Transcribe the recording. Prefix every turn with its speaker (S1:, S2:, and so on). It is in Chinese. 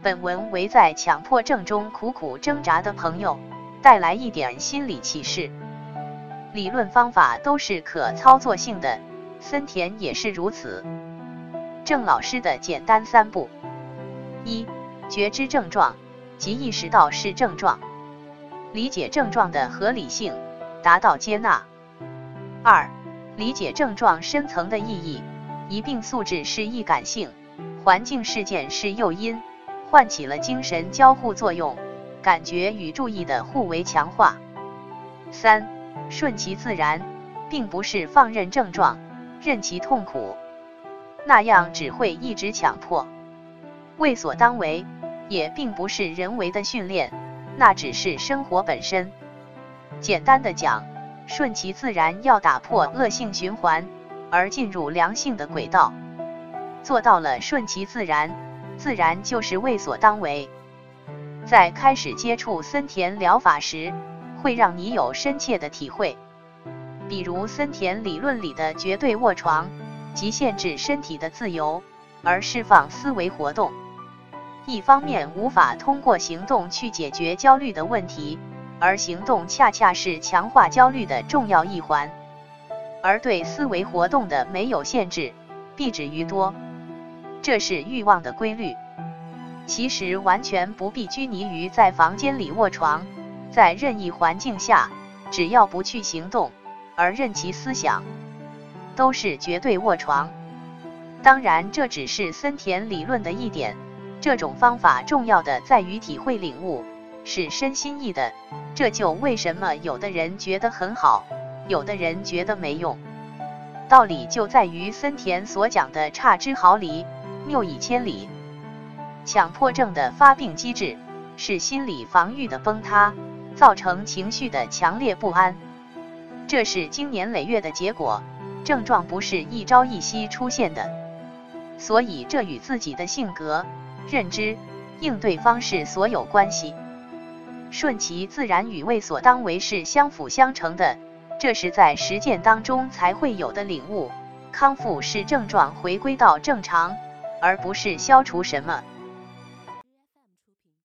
S1: 本文为在强迫症中苦苦挣扎的朋友带来一点心理启示。理论方法都是可操作性的，森田也是如此。郑老师的简单三步：一、觉知症状，即意识到是症状，理解症状的合理性，达到接纳；二、理解症状深层的意义，一病素质是易感性，环境事件是诱因。唤起了精神交互作用，感觉与注意的互为强化。三，顺其自然，并不是放任症状，任其痛苦，那样只会一直强迫。为所当为，也并不是人为的训练，那只是生活本身。简单的讲，顺其自然要打破恶性循环，而进入良性的轨道。做到了顺其自然。自然就是为所当为。在开始接触森田疗法时，会让你有深切的体会。比如森田理论里的绝对卧床，即限制身体的自由，而释放思维活动。一方面无法通过行动去解决焦虑的问题，而行动恰恰是强化焦虑的重要一环。而对思维活动的没有限制，必止于多。这是欲望的规律，其实完全不必拘泥于在房间里卧床，在任意环境下，只要不去行动，而任其思想，都是绝对卧床。当然，这只是森田理论的一点，这种方法重要的在于体会领悟，是身心意的。这就为什么有的人觉得很好，有的人觉得没用，道理就在于森田所讲的差之毫厘。谬以千里。强迫症的发病机制是心理防御的崩塌，造成情绪的强烈不安。这是经年累月的结果，症状不是一朝一夕出现的。所以这与自己的性格、认知、应对方式所有关系。顺其自然与为所当为是相辅相成的，这是在实践当中才会有的领悟。康复是症状回归到正常。而不是消除什么。